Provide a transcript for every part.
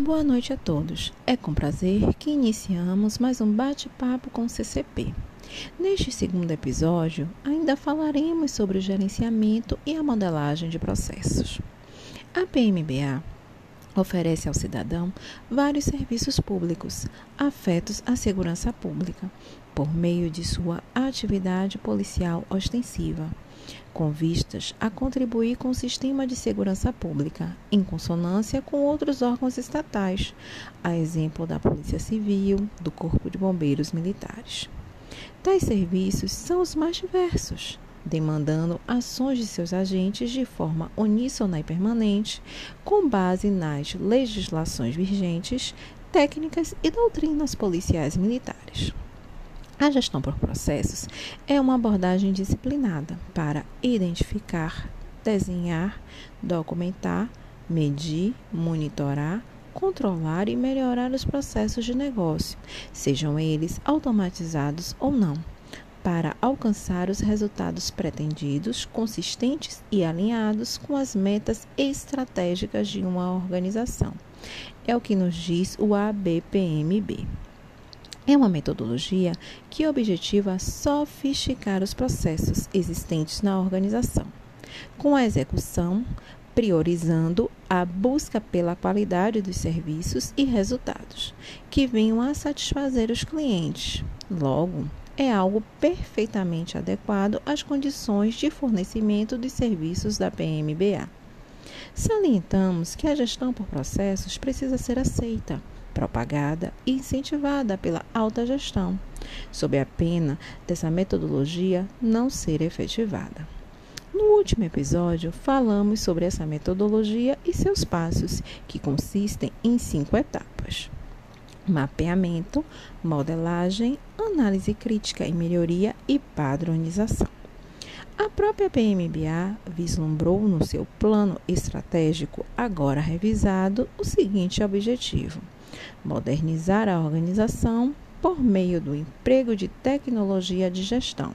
Boa noite a todos. É com prazer que iniciamos mais um bate-papo com o CCP. Neste segundo episódio, ainda falaremos sobre o gerenciamento e a modelagem de processos. A PMBA oferece ao cidadão vários serviços públicos afetos à segurança pública, por meio de sua atividade policial ostensiva com vistas a contribuir com o sistema de segurança pública, em consonância com outros órgãos estatais, a exemplo da Polícia Civil, do Corpo de Bombeiros Militares. Tais serviços são os mais diversos, demandando ações de seus agentes de forma uníssona e permanente, com base nas legislações vigentes, técnicas e doutrinas policiais militares. A gestão por processos é uma abordagem disciplinada para identificar, desenhar, documentar, medir, monitorar, controlar e melhorar os processos de negócio, sejam eles automatizados ou não, para alcançar os resultados pretendidos, consistentes e alinhados com as metas estratégicas de uma organização. É o que nos diz o ABPMB. É uma metodologia que objetiva sofisticar os processos existentes na organização, com a execução priorizando a busca pela qualidade dos serviços e resultados que venham a satisfazer os clientes. Logo, é algo perfeitamente adequado às condições de fornecimento dos serviços da PMBA. Salientamos que a gestão por processos precisa ser aceita propagada e incentivada pela alta gestão, sob a pena dessa metodologia não ser efetivada. No último episódio, falamos sobre essa metodologia e seus passos, que consistem em cinco etapas: mapeamento, modelagem, análise crítica e melhoria e padronização. A própria PMBA vislumbrou no seu plano estratégico, agora revisado, o seguinte objetivo: modernizar a organização por meio do emprego de tecnologia de gestão,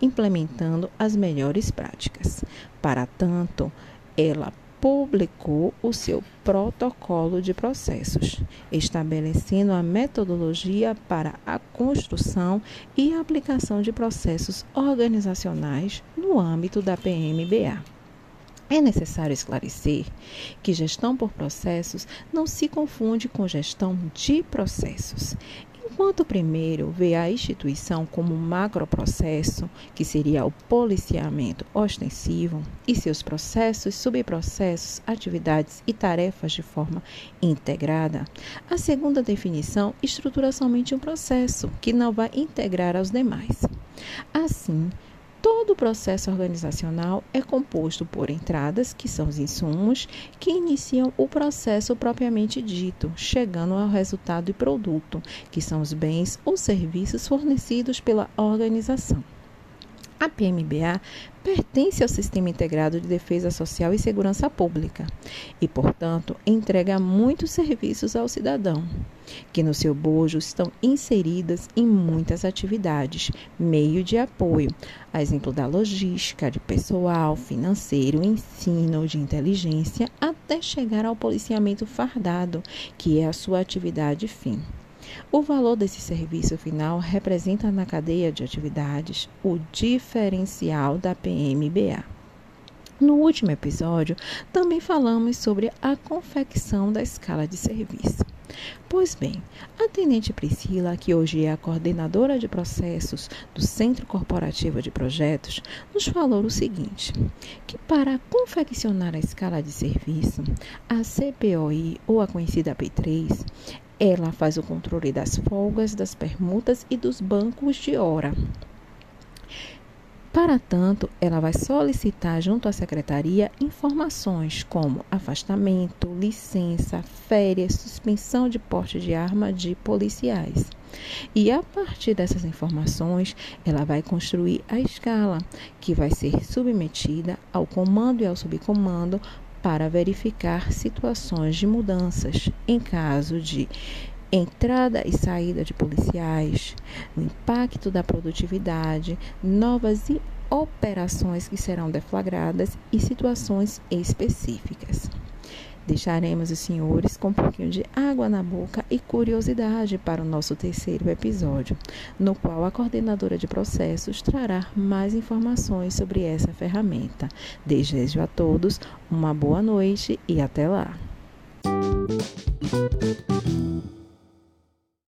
implementando as melhores práticas. Para tanto, ela publicou o seu protocolo de processos, estabelecendo a metodologia para a construção e aplicação de processos organizacionais no âmbito da PMBA. É necessário esclarecer que gestão por processos não se confunde com gestão de processos. Enquanto o primeiro vê a instituição como um macroprocesso, que seria o policiamento ostensivo, e seus processos, subprocessos, atividades e tarefas de forma integrada, a segunda definição estrutura somente um processo, que não vai integrar aos demais. Assim, Todo o processo organizacional é composto por entradas, que são os insumos, que iniciam o processo propriamente dito, chegando ao resultado e produto, que são os bens ou serviços fornecidos pela organização. A PMBA pertence ao Sistema Integrado de Defesa Social e Segurança Pública e, portanto, entrega muitos serviços ao cidadão, que no seu bojo estão inseridas em muitas atividades, meio de apoio, a exemplo da logística, de pessoal, financeiro, ensino, de inteligência, até chegar ao policiamento fardado, que é a sua atividade fim. O valor desse serviço final representa na cadeia de atividades o diferencial da PMBA. No último episódio, também falamos sobre a confecção da escala de serviço. Pois bem, a tenente Priscila, que hoje é a coordenadora de processos do Centro Corporativo de Projetos, nos falou o seguinte: que para confeccionar a escala de serviço, a CPOI, ou a conhecida P3, ela faz o controle das folgas, das permutas e dos bancos de hora. Para tanto, ela vai solicitar junto à secretaria informações como afastamento, licença, férias, suspensão de porte de arma de policiais. E a partir dessas informações, ela vai construir a escala, que vai ser submetida ao comando e ao subcomando para verificar situações de mudanças em caso de entrada e saída de policiais, o impacto da produtividade, novas operações que serão deflagradas e situações específicas. Deixaremos os senhores com um pouquinho de água na boca e curiosidade para o nosso terceiro episódio, no qual a coordenadora de processos trará mais informações sobre essa ferramenta. Desejo a todos uma boa noite e até lá.